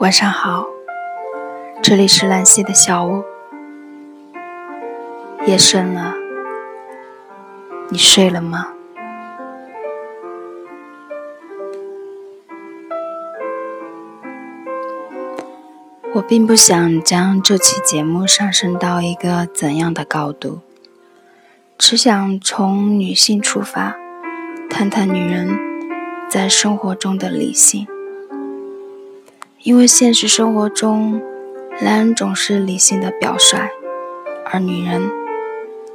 晚上好，这里是兰溪的小屋。夜深了，你睡了吗？我并不想将这期节目上升到一个怎样的高度，只想从女性出发，谈谈女人在生活中的理性。因为现实生活中，男人总是理性的表率，而女人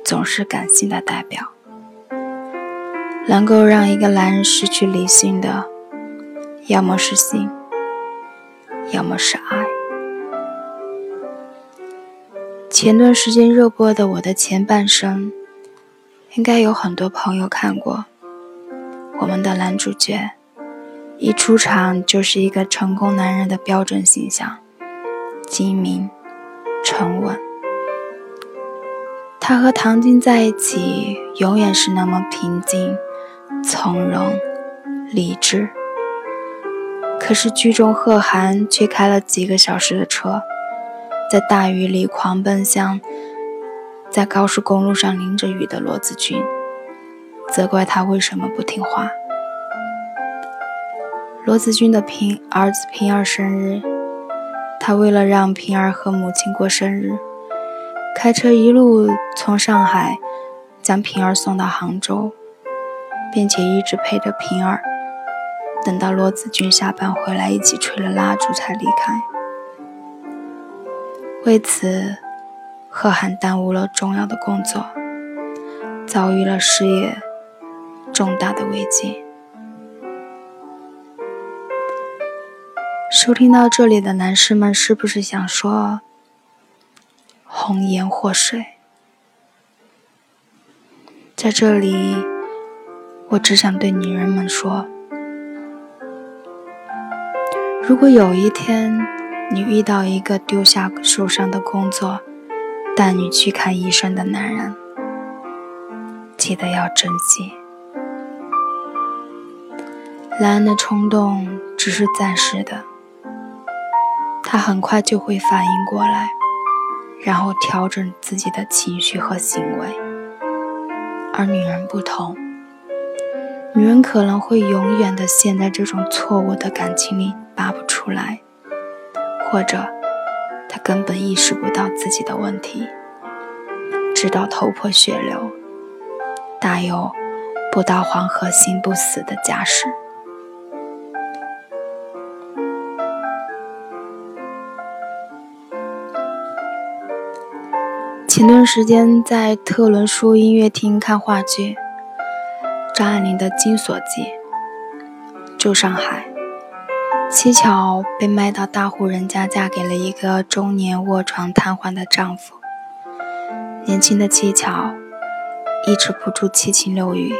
总是感性的代表。能够让一个男人失去理性的，要么是性，要么是爱。前段时间热播的《我的前半生》，应该有很多朋友看过。我们的男主角。一出场就是一个成功男人的标准形象，精明、沉稳。他和唐晶在一起，永远是那么平静、从容、理智。可是剧中贺涵却开了几个小时的车，在大雨里狂奔向在高速公路上淋着雨的罗子君，责怪他为什么不听话。罗子君的平儿子平儿生日，他为了让平儿和母亲过生日，开车一路从上海将平儿送到杭州，并且一直陪着平儿，等到罗子君下班回来，一起吹了蜡烛才离开。为此，贺涵耽误了重要的工作，遭遇了事业重大的危机。收听到这里的男士们，是不是想说“红颜祸水”？在这里，我只想对女人们说：如果有一天你遇到一个丢下受伤的工作，带你去看医生的男人，记得要珍惜。男人的冲动只是暂时的。他很快就会反应过来，然后调整自己的情绪和行为。而女人不同，女人可能会永远的陷在这种错误的感情里拔不出来，或者她根本意识不到自己的问题，直到头破血流，大有“不到黄河心不死”的架势。前段时间在特伦苏音乐厅看话剧，张爱玲的《金锁记》。旧上海，七巧被卖到大户人家，嫁给了一个中年卧床瘫痪的丈夫。年轻的七巧抑制不住七情六欲，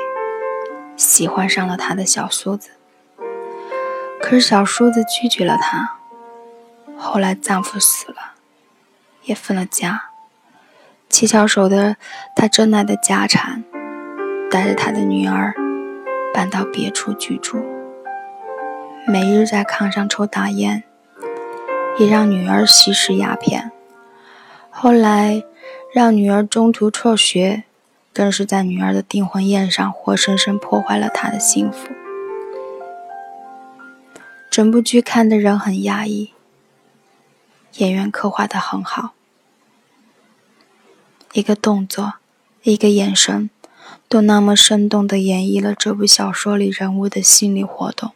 喜欢上了他的小叔子。可是小叔子拒绝了她。后来丈夫死了，也分了家。七巧守的他珍爱的家产，带着他的女儿搬到别处居住，每日在炕上抽大烟，也让女儿吸食鸦片。后来让女儿中途辍学，更是在女儿的订婚宴上活生生破坏了她的幸福。整部剧看的人很压抑，演员刻画的很好。一个动作，一个眼神，都那么生动地演绎了这部小说里人物的心理活动。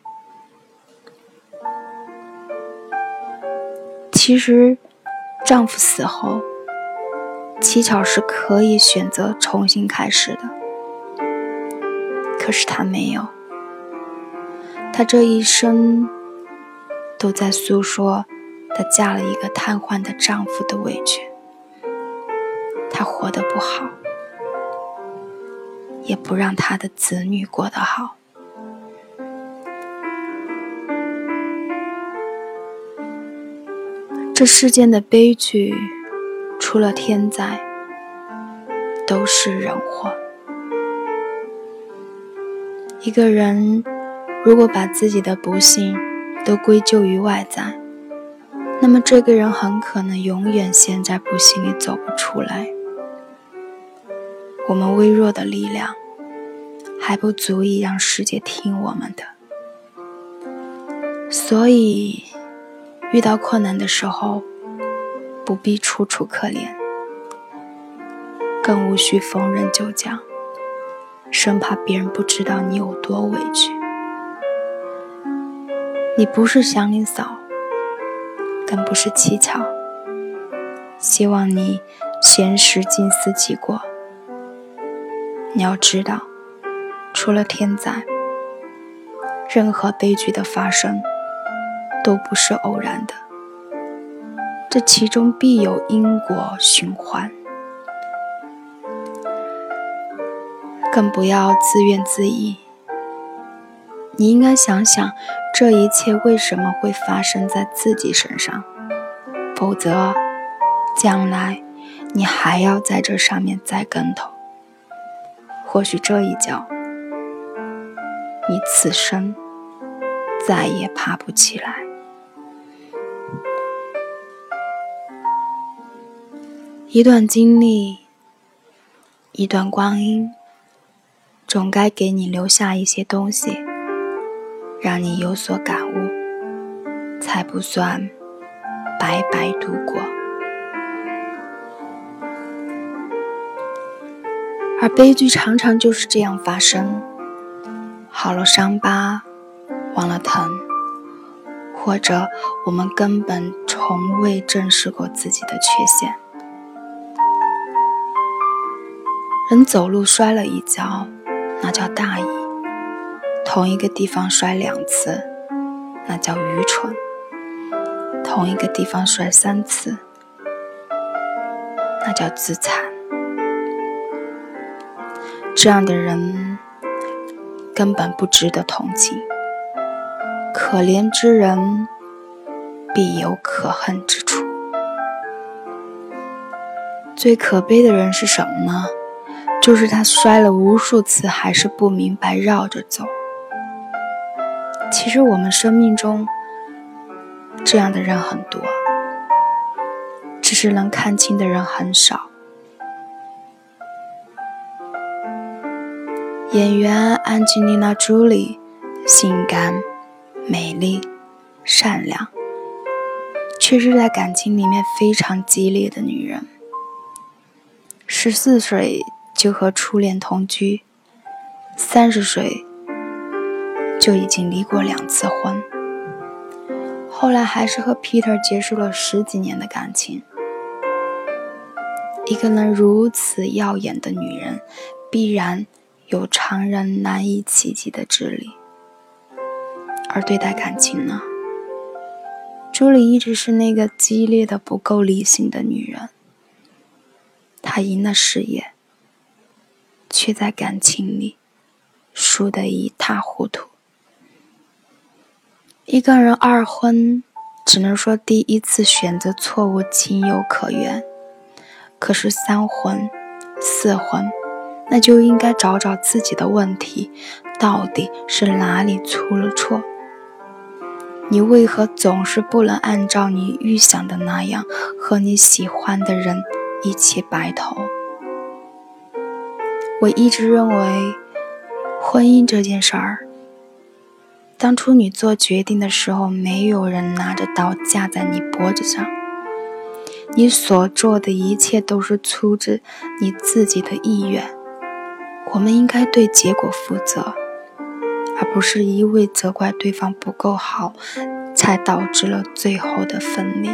其实，丈夫死后，七巧是可以选择重新开始的，可是她没有。她这一生都在诉说她嫁了一个瘫痪的丈夫的委屈。他活得不好，也不让他的子女过得好。这世间的悲剧，除了天灾，都是人祸。一个人如果把自己的不幸都归咎于外在，那么这个人很可能永远陷在不幸里走不出来。我们微弱的力量还不足以让世界听我们的，所以遇到困难的时候，不必楚楚可怜，更无需逢人就讲，生怕别人不知道你有多委屈。你不是祥林嫂。更不是乞巧。希望你闲时静思己过。你要知道，除了天灾，任何悲剧的发生都不是偶然的，这其中必有因果循环。更不要自怨自艾。你应该想想。这一切为什么会发生在自己身上？否则，将来你还要在这上面栽跟头。或许这一脚，你此生再也爬不起来。一段经历，一段光阴，总该给你留下一些东西。让你有所感悟，才不算白白度过。悲剧常常就是这样发生：好了伤疤，忘了疼，或者我们根本从未正视过自己的缺陷。人走路摔了一跤，那叫大意。同一个地方摔两次，那叫愚蠢；同一个地方摔三次，那叫自残。这样的人根本不值得同情。可怜之人必有可恨之处。最可悲的人是什么呢？就是他摔了无数次，还是不明白绕着走。其实我们生命中这样的人很多，只是能看清的人很少。演员安吉丽娜·朱莉，性感、美丽、善良，却是在感情里面非常激烈的女人。十四岁就和初恋同居，三十岁。就已经离过两次婚，后来还是和 Peter 结束了十几年的感情。一个能如此耀眼的女人，必然有常人难以企及的智力。而对待感情呢？朱莉一直是那个激烈的、不够理性的女人。她赢了事业，却在感情里输得一塌糊涂。一个人二婚，只能说第一次选择错误情有可原。可是三婚、四婚，那就应该找找自己的问题，到底是哪里出了错？你为何总是不能按照你预想的那样，和你喜欢的人一起白头？我一直认为，婚姻这件事儿。当初你做决定的时候，没有人拿着刀架在你脖子上。你所做的一切都是出自你自己的意愿。我们应该对结果负责，而不是一味责怪对方不够好，才导致了最后的分离。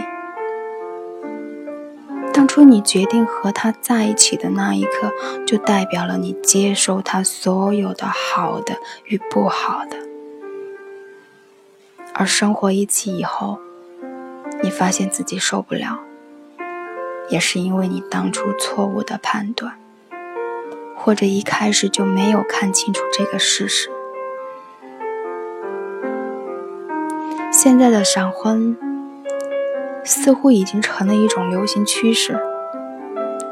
当初你决定和他在一起的那一刻，就代表了你接受他所有的好的与不好的。而生活一起以后，你发现自己受不了，也是因为你当初错误的判断，或者一开始就没有看清楚这个事实。现在的闪婚似乎已经成了一种流行趋势，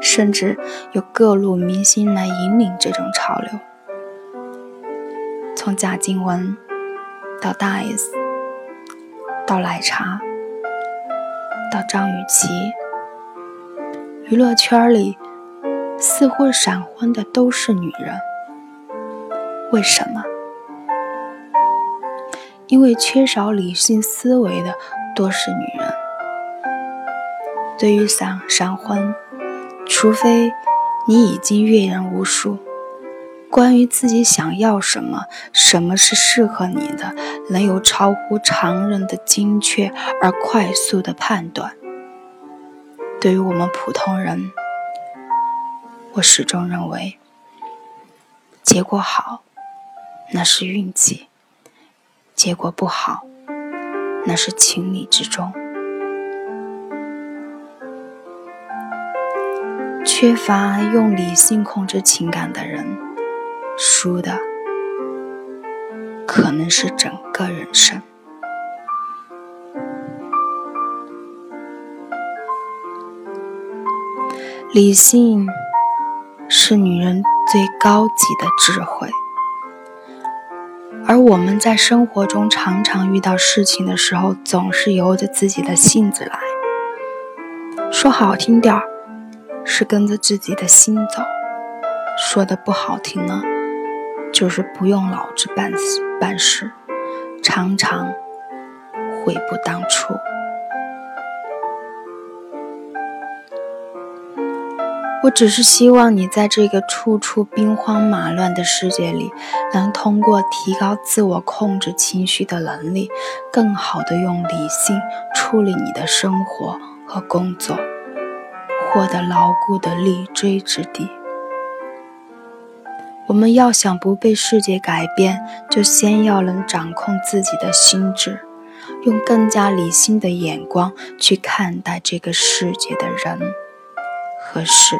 甚至有各路明星来引领这种潮流，从贾静雯到大 S。到奶茶，到张雨绮。娱乐圈里似乎闪婚的都是女人，为什么？因为缺少理性思维的多是女人。对于闪闪婚，除非你已经阅人无数。关于自己想要什么，什么是适合你的，能有超乎常人的精确而快速的判断。对于我们普通人，我始终认为，结果好，那是运气；结果不好，那是情理之中。缺乏用理性控制情感的人。输的可能是整个人生。理性是女人最高级的智慧，而我们在生活中常常遇到事情的时候，总是由着自己的性子来。说好听点儿，是跟着自己的心走；说的不好听呢。就是不用脑子办事，办事常常悔不当初。我只是希望你在这个处处兵荒马乱的世界里，能通过提高自我控制情绪的能力，更好的用理性处理你的生活和工作，获得牢固的立锥之地。我们要想不被世界改变，就先要能掌控自己的心智，用更加理性的眼光去看待这个世界的人和事。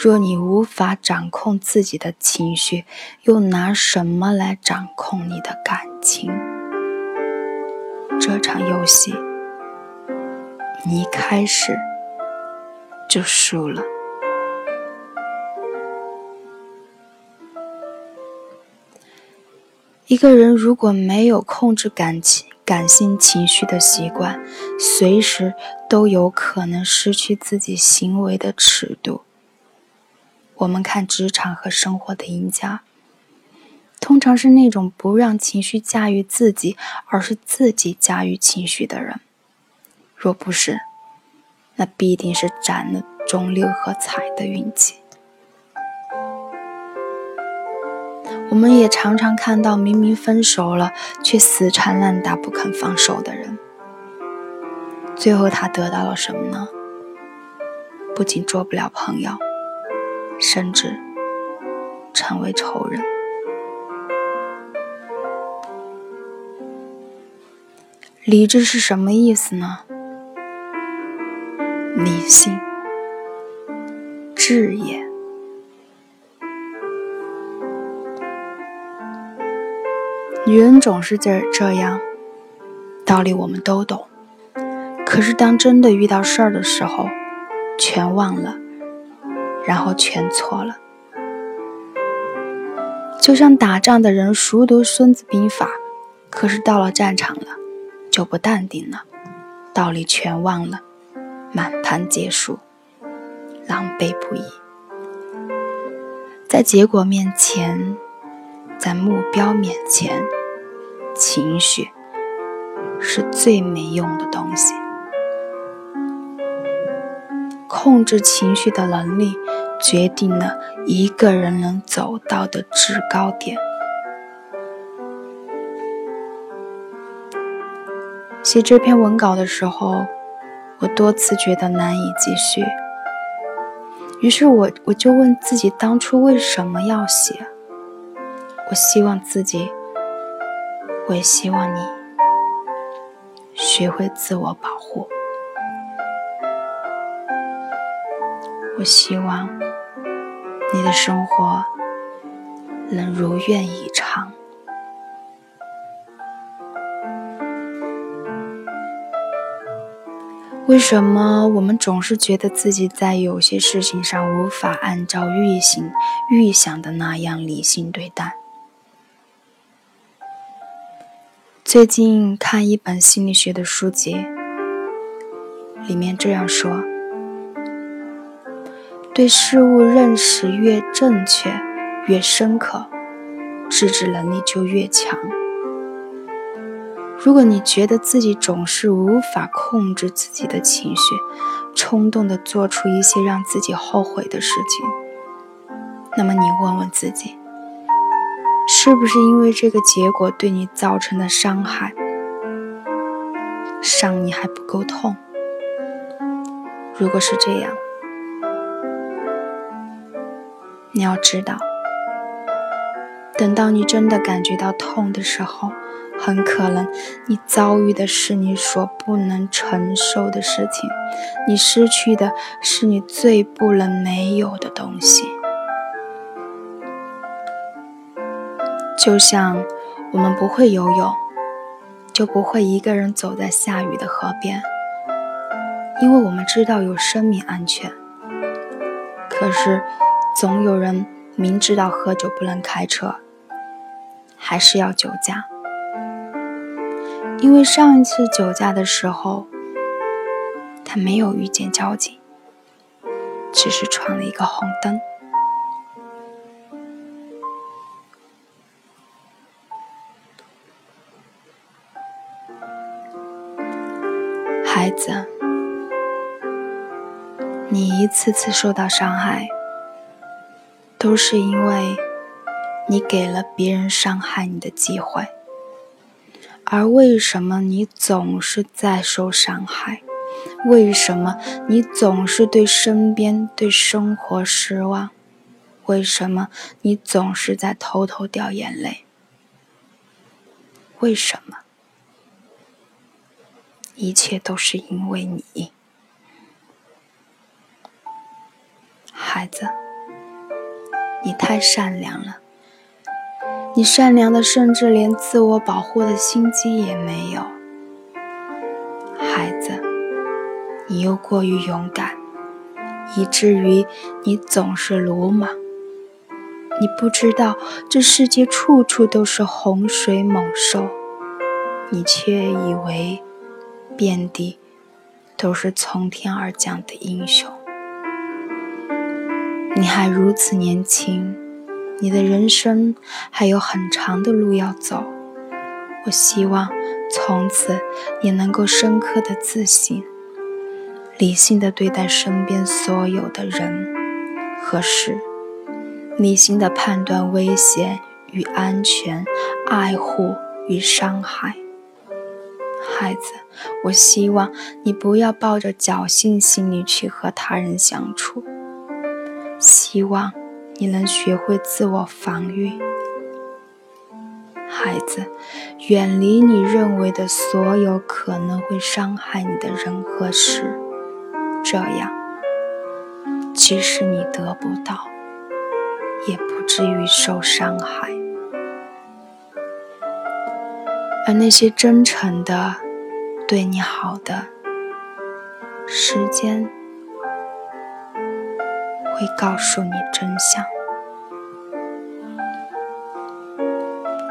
若你无法掌控自己的情绪，又拿什么来掌控你的感情？这场游戏，你一开始就输了。一个人如果没有控制感情、感性情绪的习惯，随时都有可能失去自己行为的尺度。我们看职场和生活的赢家，通常是那种不让情绪驾驭自己，而是自己驾驭情绪的人。若不是，那必定是占了中六合彩的运气。我们也常常看到，明明分手了，却死缠烂打不肯放手的人，最后他得到了什么呢？不仅做不了朋友，甚至成为仇人。理智是什么意思呢？理性，智也。女人总是这这样，道理我们都懂，可是当真的遇到事儿的时候，全忘了，然后全错了。就像打仗的人熟读《孙子兵法》，可是到了战场了，就不淡定了，道理全忘了，满盘皆输，狼狈不已。在结果面前，在目标面前。情绪是最没用的东西。控制情绪的能力，决定了一个人能走到的制高点。写这篇文稿的时候，我多次觉得难以继续，于是我我就问自己，当初为什么要写？我希望自己。我也希望你学会自我保护。我希望你的生活能如愿以偿。为什么我们总是觉得自己在有些事情上无法按照预行预想的那样理性对待？最近看一本心理学的书籍，里面这样说：对事物认识越正确、越深刻，自制能力就越强。如果你觉得自己总是无法控制自己的情绪，冲动地做出一些让自己后悔的事情，那么你问问自己，是不是因为这个结果对你造成的伤害，伤你还不够痛？如果是这样，你要知道，等到你真的感觉到痛的时候。很可能你遭遇的是你所不能承受的事情，你失去的是你最不能没有的东西。就像我们不会游泳，就不会一个人走在下雨的河边，因为我们知道有生命安全。可是，总有人明知道喝酒不能开车，还是要酒驾。因为上一次酒驾的时候，他没有遇见交警，只是闯了一个红灯。孩子，你一次次受到伤害，都是因为你给了别人伤害你的机会。而为什么你总是在受伤害？为什么你总是对身边、对生活失望？为什么你总是在偷偷掉眼泪？为什么？一切都是因为你，孩子，你太善良了。你善良的，甚至连自我保护的心机也没有。孩子，你又过于勇敢，以至于你总是鲁莽。你不知道这世界处处都是洪水猛兽，你却以为遍地都是从天而降的英雄。你还如此年轻。你的人生还有很长的路要走，我希望从此你能够深刻的自信，理性的对待身边所有的人和事，理性的判断危险与安全，爱护与伤害。孩子，我希望你不要抱着侥幸心理去和他人相处，希望。你能学会自我防御，孩子，远离你认为的所有可能会伤害你的人和事，这样，即使你得不到，也不至于受伤害。而那些真诚的、对你好的，时间。会告诉你真相，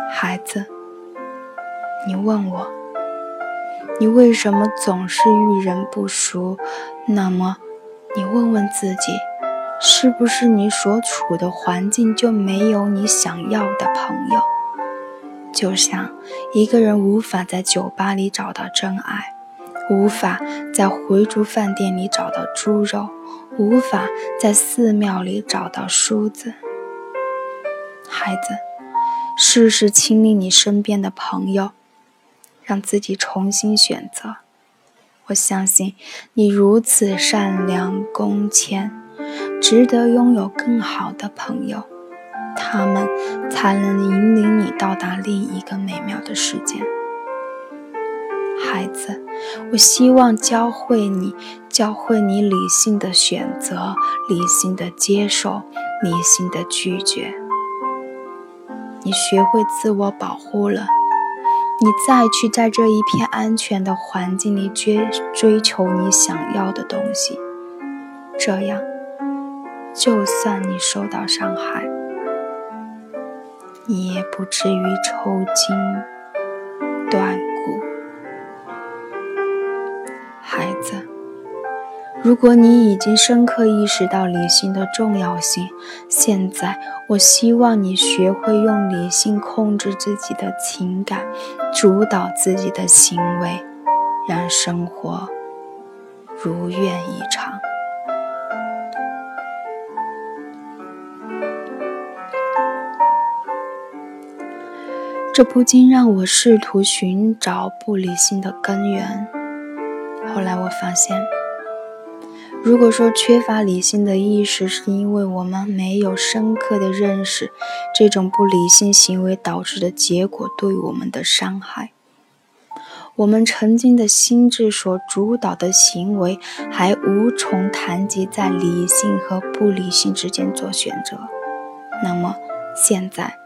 孩子。你问我，你为什么总是遇人不淑？那么，你问问自己，是不是你所处的环境就没有你想要的朋友？就像一个人无法在酒吧里找到真爱。无法在回族饭店里找到猪肉，无法在寺庙里找到梳子。孩子，试试清理你身边的朋友，让自己重新选择。我相信你如此善良恭谦，值得拥有更好的朋友，他们才能引领你到达另一个美妙的世界。孩子，我希望教会你，教会你理性的选择，理性的接受，理性的拒绝。你学会自我保护了，你再去在这一片安全的环境里追追求你想要的东西，这样，就算你受到伤害，你也不至于抽筋断。如果你已经深刻意识到理性的重要性，现在我希望你学会用理性控制自己的情感，主导自己的行为，让生活如愿以偿。这不禁让我试图寻找不理性的根源。后来我发现，如果说缺乏理性的意识，是因为我们没有深刻的认识这种不理性行为导致的结果对我们的伤害，我们曾经的心智所主导的行为还无从谈及在理性和不理性之间做选择。那么现在。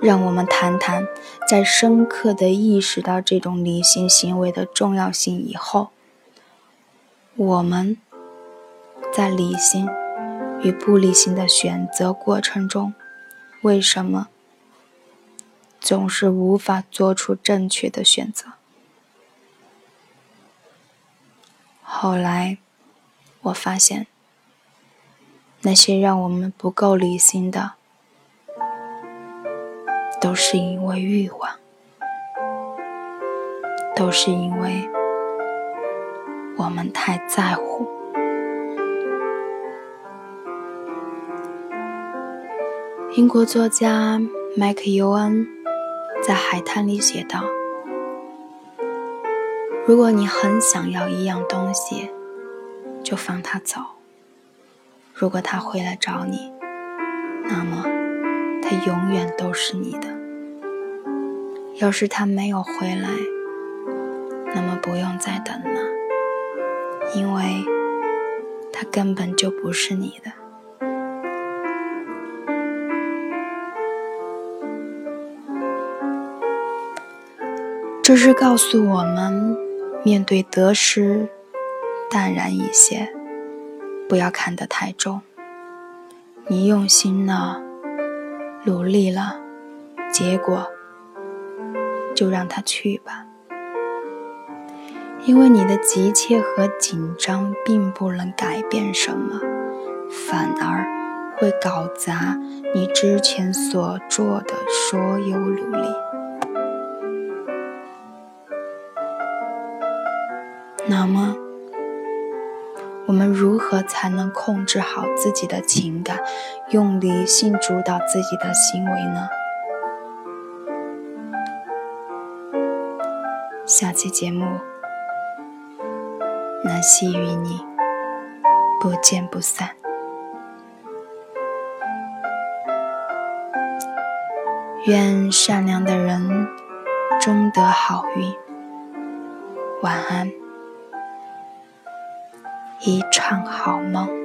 让我们谈谈，在深刻的意识到这种理性行为的重要性以后，我们在理性与不理性的选择过程中，为什么总是无法做出正确的选择？后来，我发现，那些让我们不够理性的。都是因为欲望，都是因为我们太在乎。英国作家麦克尤恩在《海滩》里写道：“如果你很想要一样东西，就放它走。如果它回来找你，那么……”它永远都是你的。要是他没有回来，那么不用再等了，因为他根本就不是你的。这是告诉我们，面对得失，淡然一些，不要看得太重。你用心了。努力了，结果就让它去吧，因为你的急切和紧张并不能改变什么，反而会搞砸你之前所做的所有努力。那么。我们如何才能控制好自己的情感，用理性主导自己的行为呢？下期节目，南希与你不见不散。愿善良的人终得好运。晚安。一场好梦。